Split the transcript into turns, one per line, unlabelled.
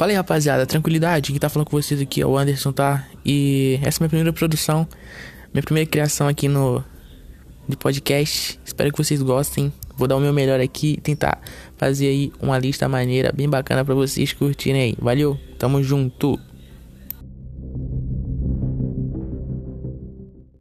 Fala aí, rapaziada, tranquilidade. Quem tá falando com vocês aqui é o Anderson, tá? E essa é minha primeira produção, minha primeira criação aqui no de podcast. Espero que vocês gostem. Vou dar o meu melhor aqui e tentar fazer aí uma lista maneira bem bacana para vocês curtirem aí. Valeu, tamo junto.